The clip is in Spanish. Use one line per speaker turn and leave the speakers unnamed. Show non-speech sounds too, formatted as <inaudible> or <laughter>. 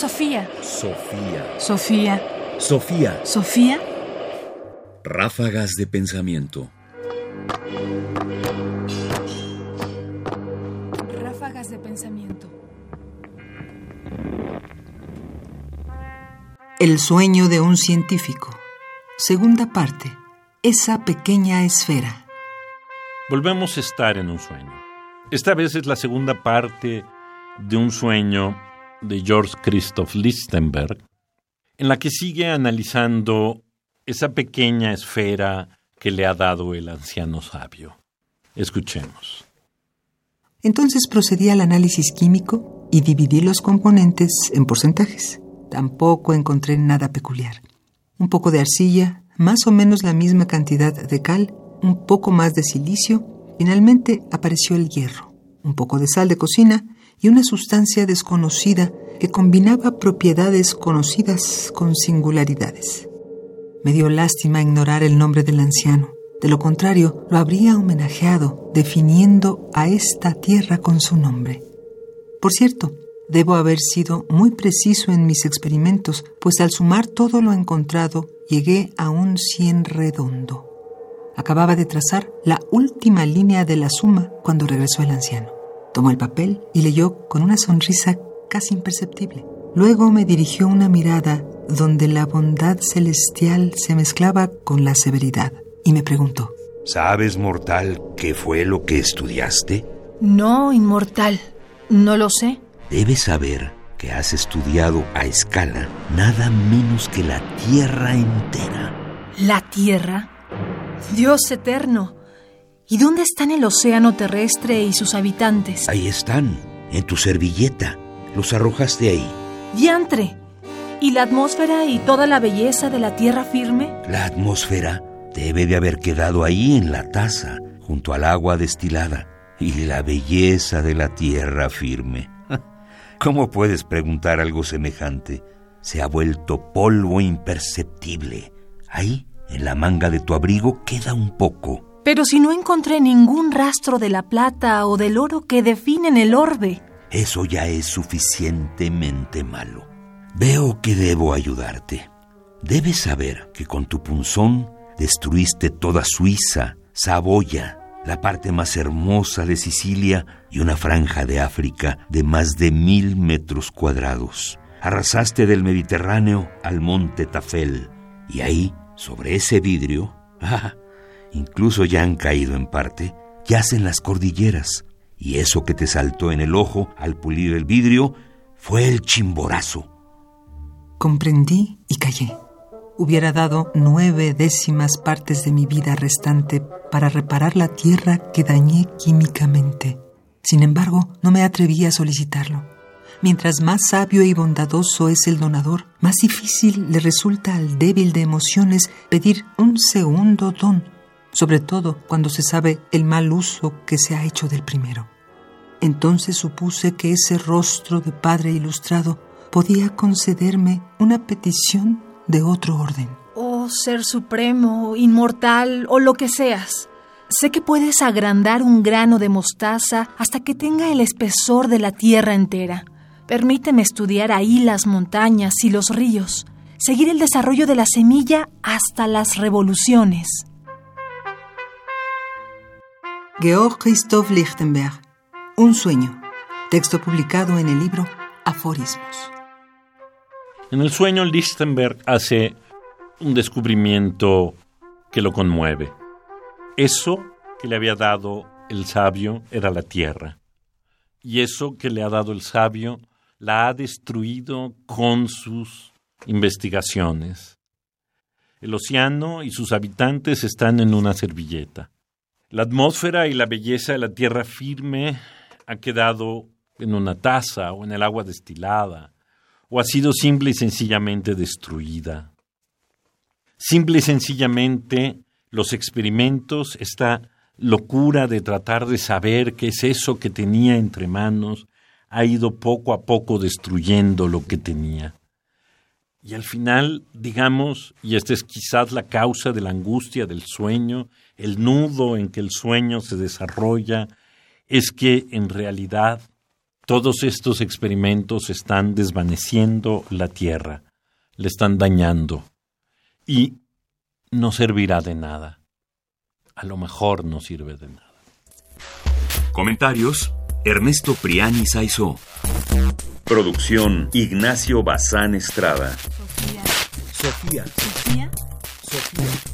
Sofía.
Sofía.
Sofía.
Sofía.
Sofía.
Ráfagas de pensamiento.
Ráfagas de pensamiento.
El sueño de un científico. Segunda parte. Esa pequeña esfera.
Volvemos a estar en un sueño. Esta vez es la segunda parte de un sueño de George Christoph Lichtenberg, en la que sigue analizando esa pequeña esfera que le ha dado el anciano sabio. Escuchemos.
Entonces procedí al análisis químico y dividí los componentes en porcentajes. Tampoco encontré nada peculiar. Un poco de arcilla, más o menos la misma cantidad de cal, un poco más de silicio, finalmente apareció el hierro, un poco de sal de cocina y una sustancia desconocida que combinaba propiedades conocidas con singularidades. Me dio lástima ignorar el nombre del anciano. De lo contrario, lo habría homenajeado, definiendo a esta tierra con su nombre. Por cierto, debo haber sido muy preciso en mis experimentos, pues al sumar todo lo encontrado, llegué a un 100 redondo. Acababa de trazar la última línea de la suma cuando regresó el anciano. Tomó el papel y leyó con una sonrisa casi imperceptible. Luego me dirigió una mirada donde la bondad celestial se mezclaba con la severidad y me preguntó,
¿Sabes, mortal, qué fue lo que estudiaste?
No, inmortal. No lo sé.
Debes saber que has estudiado a escala nada menos que la Tierra entera.
¿La Tierra? Dios eterno. ¿Y dónde están el océano terrestre y sus habitantes?
Ahí están, en tu servilleta. Los arrojaste ahí.
Diantre. ¿Y la atmósfera y toda la belleza de la tierra firme?
La atmósfera debe de haber quedado ahí en la taza, junto al agua destilada. Y la belleza de la tierra firme. <laughs> ¿Cómo puedes preguntar algo semejante? Se ha vuelto polvo imperceptible. Ahí, en la manga de tu abrigo, queda un poco.
Pero si no encontré ningún rastro de la plata o del oro que definen el orbe.
Eso ya es suficientemente malo. Veo que debo ayudarte. Debes saber que con tu punzón destruiste toda Suiza, Saboya, la parte más hermosa de Sicilia y una franja de África de más de mil metros cuadrados. Arrasaste del Mediterráneo al monte Tafel y ahí, sobre ese vidrio, <laughs> ah, incluso ya han caído en parte, yacen las cordilleras, y eso que te saltó en el ojo al pulir el vidrio fue el chimborazo.
Comprendí y callé. Hubiera dado nueve décimas partes de mi vida restante para reparar la tierra que dañé químicamente. Sin embargo, no me atreví a solicitarlo. Mientras más sabio y bondadoso es el donador, más difícil le resulta al débil de emociones pedir un segundo don sobre todo cuando se sabe el mal uso que se ha hecho del primero. Entonces supuse que ese rostro de padre ilustrado podía concederme una petición de otro orden.
Oh, ser supremo, inmortal o lo que seas. Sé que puedes agrandar un grano de mostaza hasta que tenga el espesor de la tierra entera. Permíteme estudiar ahí las montañas y los ríos, seguir el desarrollo de la semilla hasta las revoluciones.
Georg Christoph Lichtenberg, Un sueño, texto publicado en el libro Aforismos.
En el sueño, Lichtenberg hace un descubrimiento que lo conmueve. Eso que le había dado el sabio era la tierra. Y eso que le ha dado el sabio la ha destruido con sus investigaciones. El océano y sus habitantes están en una servilleta. La atmósfera y la belleza de la tierra firme ha quedado en una taza o en el agua destilada, o ha sido simple y sencillamente destruida. Simple y sencillamente los experimentos, esta locura de tratar de saber qué es eso que tenía entre manos, ha ido poco a poco destruyendo lo que tenía. Y al final, digamos, y esta es quizás la causa de la angustia del sueño, el nudo en que el sueño se desarrolla, es que en realidad Todos estos experimentos están desvaneciendo la Tierra, le están dañando y no servirá de nada. A lo mejor no sirve de nada.
Comentarios: Ernesto Priani Saizó. Producción: Ignacio Bazán Estrada.
Sofía.
Sofía.
Sofía.
Sofía.